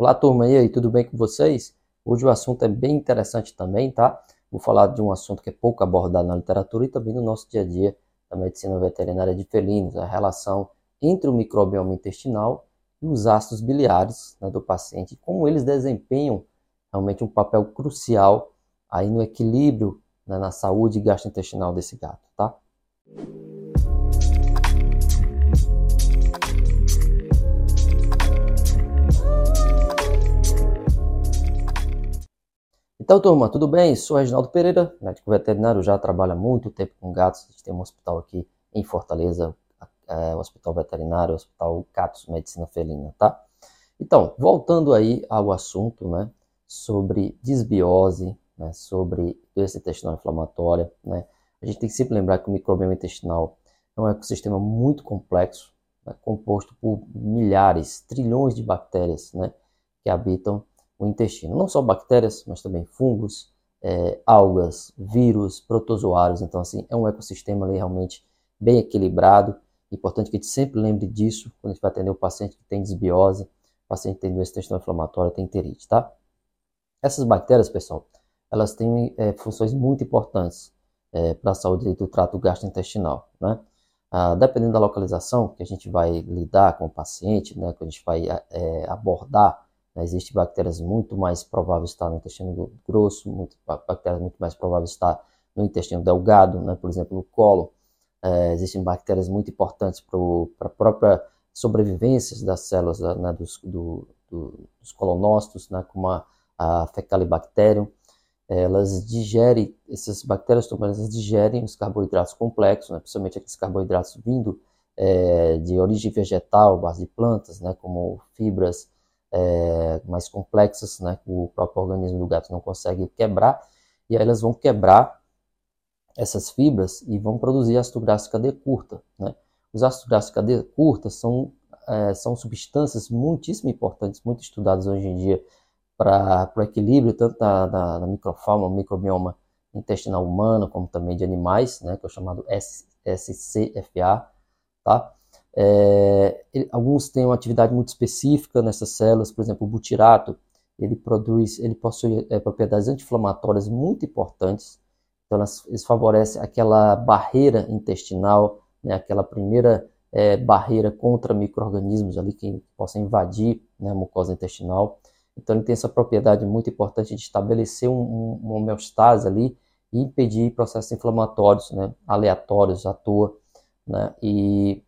Olá, turma, e aí, tudo bem com vocês? Hoje o assunto é bem interessante também, tá? Vou falar de um assunto que é pouco abordado na literatura e também no nosso dia a dia da medicina veterinária de felinos, a relação entre o microbioma intestinal e os ácidos biliares né, do paciente, como eles desempenham realmente um papel crucial aí no equilíbrio, né, na saúde gastrointestinal desse gato, tá? Então, turma, tudo bem? Sou Reginaldo Pereira, médico veterinário, já trabalho há muito tempo com gatos. A gente tem um hospital aqui em Fortaleza, é, o Hospital Veterinário, o Hospital Catos Medicina Felina, tá? Então, voltando aí ao assunto, né, sobre desbiose, né, sobre doença intestinal inflamatória, né, a gente tem que sempre lembrar que o microbioma intestinal é um ecossistema muito complexo, né, composto por milhares, trilhões de bactérias, né, que habitam o intestino. Não só bactérias, mas também fungos, é, algas, vírus, protozoários. Então, assim, é um ecossistema ali realmente bem equilibrado. Importante que a gente sempre lembre disso quando a gente vai atender o paciente que tem desbiose, paciente que tem doença intestinal inflamatória, tem enterite, tá? Essas bactérias, pessoal, elas têm é, funções muito importantes é, para a saúde do trato gastrointestinal, né? Ah, dependendo da localização que a gente vai lidar com o paciente, né, que a gente vai é, abordar? Existem bactérias muito mais prováveis estar no intestino grosso, muito, bactérias muito mais prováveis estar no intestino delgado, né? por exemplo, no colo. É, existem bactérias muito importantes para a própria sobrevivência das células né? dos, do, do, dos colonócitos, né? como a, a Fecalibacterium. Elas digerem, essas bactérias elas digerem os carboidratos complexos, né? principalmente aqueles carboidratos vindo é, de origem vegetal, base de plantas, né? como fibras, é, mais complexas, né, que o próprio organismo do gato não consegue quebrar, e aí elas vão quebrar essas fibras e vão produzir ácido graxo cadeia curta. Né? Os ácidos graxos cadeia curta são, é, são substâncias muitíssimo importantes, muito estudadas hoje em dia para o equilíbrio tanto da, da, da microfauna, microbioma intestinal humano, como também de animais, né, que é o chamado SCFA, tá? É, ele, alguns têm uma atividade muito específica nessas células, por exemplo, o butirato, ele produz, ele possui é, propriedades anti-inflamatórias muito importantes, então elas, eles favorecem aquela barreira intestinal, né, aquela primeira é, barreira contra micro-organismos ali que possam invadir né, a mucosa intestinal. Então ele tem essa propriedade muito importante de estabelecer um, um, uma homeostase ali e impedir processos inflamatórios, né, aleatórios à toa, né, e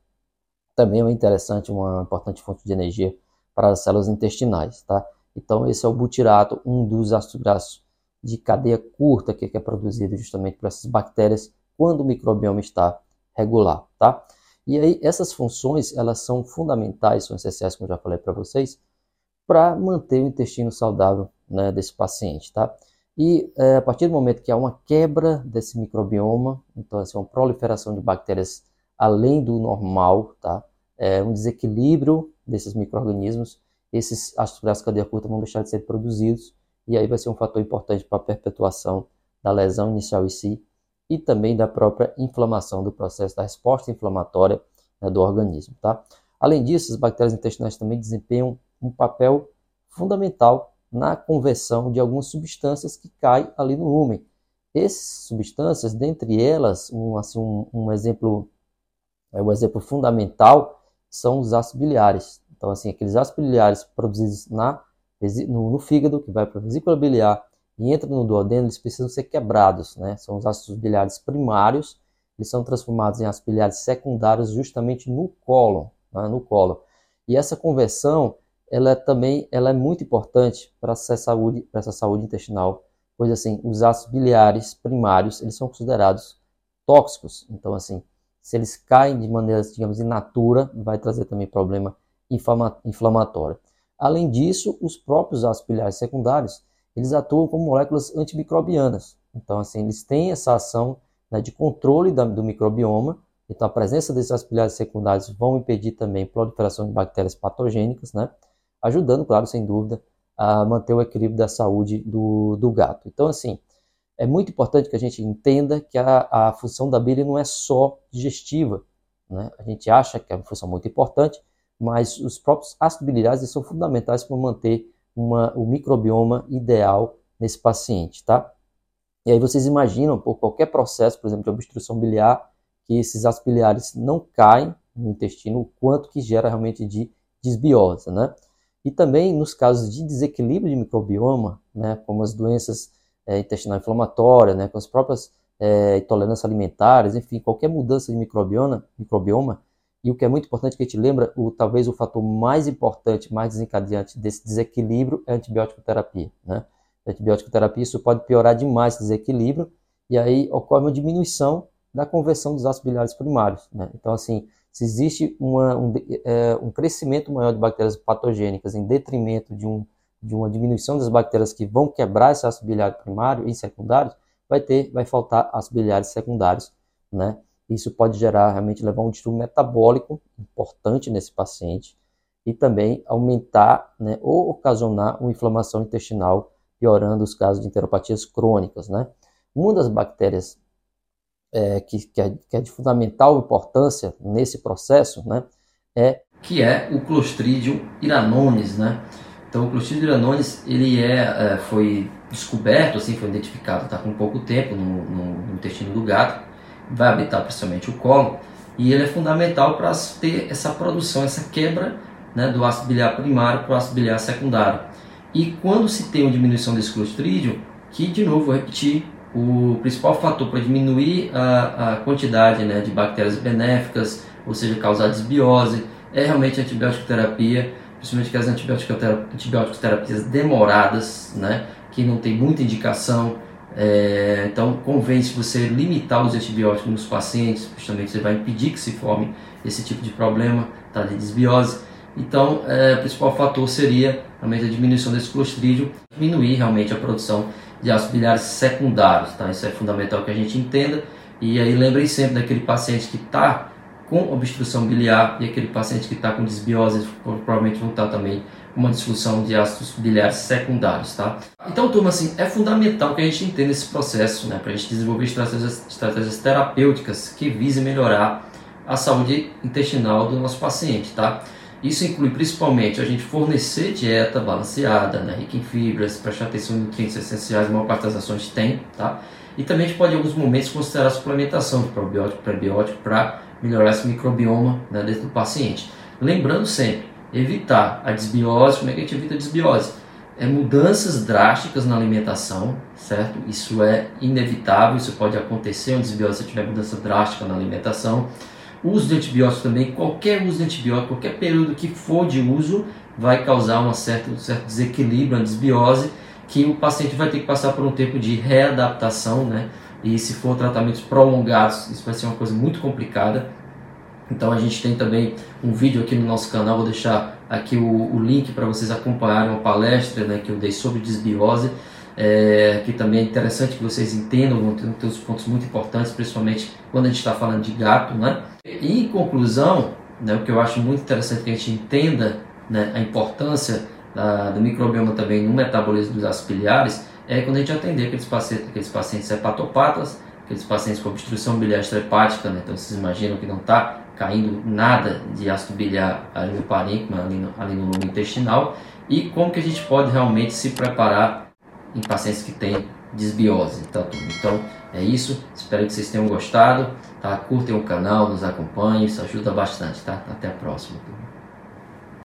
também é interessante, uma importante fonte de energia para as células intestinais, tá? Então, esse é o butirato, um dos ácidos graxos de cadeia curta que é produzido justamente por essas bactérias quando o microbioma está regular, tá? E aí, essas funções, elas são fundamentais, são essenciais, como já falei para vocês, para manter o intestino saudável né, desse paciente, tá? E é, a partir do momento que há uma quebra desse microbioma, então, assim, uma proliferação de bactérias além do normal, tá? é, um desequilíbrio desses micro-organismos, esses ácidos graxos cadeia curta vão deixar de ser produzidos e aí vai ser um fator importante para a perpetuação da lesão inicial em si e também da própria inflamação do processo da resposta inflamatória né, do organismo. Tá? Além disso, as bactérias intestinais também desempenham um papel fundamental na conversão de algumas substâncias que caem ali no rumen. Essas substâncias, dentre elas, um, assim, um, um exemplo, é um exemplo fundamental são os ácidos biliares. Então, assim, aqueles ácidos biliares produzidos na, no, no fígado, que vai para a vesícula biliar e entra no duodeno, eles precisam ser quebrados, né? São os ácidos biliares primários, eles são transformados em ácidos biliares secundários justamente no cólon, né? no cólon. E essa conversão, ela é também, ela é muito importante para essa saúde, para essa saúde intestinal, pois assim, os ácidos biliares primários, eles são considerados tóxicos. Então, assim, se eles caem de maneira, digamos, inatura, vai trazer também problema inflamatório. Além disso, os próprios ácidos biliares secundários, eles atuam como moléculas antimicrobianas. Então, assim, eles têm essa ação né, de controle da, do microbioma. Então, a presença desses ácidos biliares secundários vão impedir também a proliferação de bactérias patogênicas, né? Ajudando, claro, sem dúvida, a manter o equilíbrio da saúde do, do gato. Então, assim, é muito importante que a gente entenda que a, a função da bile não é só digestiva. Né? A gente acha que é uma função muito importante, mas os próprios ácidos biliares são fundamentais para manter uma, o microbioma ideal nesse paciente, tá? E aí vocês imaginam, por qualquer processo, por exemplo, de obstrução biliar, que esses ácidos biliares não caem no intestino, o quanto que gera realmente de desbiose, né? E também nos casos de desequilíbrio de microbioma, né, como as doenças é, intestinal inflamatória, né, com as próprias é, intolerâncias alimentares, enfim, qualquer mudança de microbioma, microbioma, e o que é muito importante que a gente lembra, o, talvez o fator mais importante, mais desencadeante desse desequilíbrio é a antibiótico terapia, né? A antibiótico terapia isso pode piorar demais esse desequilíbrio e aí ocorre uma diminuição da conversão dos ácidos biliares primários, né? Então assim, se existe uma, um, é, um crescimento maior de bactérias patogênicas em detrimento de, um, de uma diminuição das bactérias que vão quebrar esse ácido biliar primário e secundário, vai ter, vai faltar ácidos biliares secundários, né? Isso pode gerar, realmente levar um distúrbio metabólico importante nesse paciente e também aumentar né, ou ocasionar uma inflamação intestinal, piorando os casos de enteropatias crônicas. Né? Uma das bactérias é, que, que, é, que, é, de fundamental importância nesse processo né, é que é o Clostridium iranones, né? Então, o Clostridium iranones ele é, é, foi descoberto, assim, foi identificado, está com pouco tempo no, no, no intestino do gato vai habitar principalmente o colo, e ele é fundamental para ter essa produção, essa quebra né, do ácido biliar primário para o ácido biliar secundário. E quando se tem uma diminuição desse clostridium, que de novo vou repetir, o principal fator para diminuir a, a quantidade né, de bactérias benéficas, ou seja, causar desbiose, é realmente a antibiótico terapia, principalmente aquelas antibiótico terapias demoradas, né, que não tem muita indicação, é, então, convém se você limitar os antibióticos nos pacientes, justamente você vai impedir que se forme esse tipo de problema tá, de desbiose. Então, é, o principal fator seria realmente a diminuição desse clostridium, diminuir realmente a produção de ácidos biliares secundários. Tá? Isso é fundamental que a gente entenda. E aí lembrem sempre daquele paciente que está com obstrução biliar e aquele paciente que está com desbiose, provavelmente vão estar também uma disfunção de ácidos biliares secundários, tá? Então, turma, assim, é fundamental que a gente entenda esse processo, né, para a gente desenvolver estratégias, estratégias terapêuticas que visem melhorar a saúde intestinal do nosso paciente, tá? Isso inclui principalmente a gente fornecer dieta balanceada, né, rica em fibras, prestar atenção em nutrientes essenciais, a maior parte das ações tem, tá? E também a gente pode, em alguns momentos, considerar a suplementação de probiótico, prebiótico para melhorar esse microbioma né, dentro do paciente. Lembrando sempre, evitar a desbiose. Como é que a gente evita a desbiose? É mudanças drásticas na alimentação, certo? Isso é inevitável, isso pode acontecer uma desbiose se tiver mudança drástica na alimentação. uso de antibióticos também, qualquer uso de antibiótico, qualquer período que for de uso, vai causar uma certa, um certo desequilíbrio, uma desbiose, que o paciente vai ter que passar por um tempo de readaptação, né? E se for tratamentos prolongados, isso vai ser uma coisa muito complicada. Então a gente tem também um vídeo aqui no nosso canal, vou deixar aqui o, o link para vocês acompanharem uma palestra né, que eu dei sobre desbiose, é, que também é interessante que vocês entendam, vão ter, ter uns pontos muito importantes, principalmente quando a gente está falando de gato. Né? E em conclusão, né, o que eu acho muito interessante que a gente entenda né, a importância da, do microbioma também no metabolismo dos ácidos é quando a gente atender aqueles pacientes, aqueles pacientes hepatopatas, aqueles pacientes com obstrução biliar extrahepática, né? então vocês imaginam que não está caindo nada de ácido biliar ali no parênquima, ali no, ali no lobo intestinal, e como que a gente pode realmente se preparar em pacientes que têm desbiose, tá tudo. Então é isso, espero que vocês tenham gostado, tá? Curtem o canal, nos acompanhem, isso ajuda bastante, tá? Até a próxima.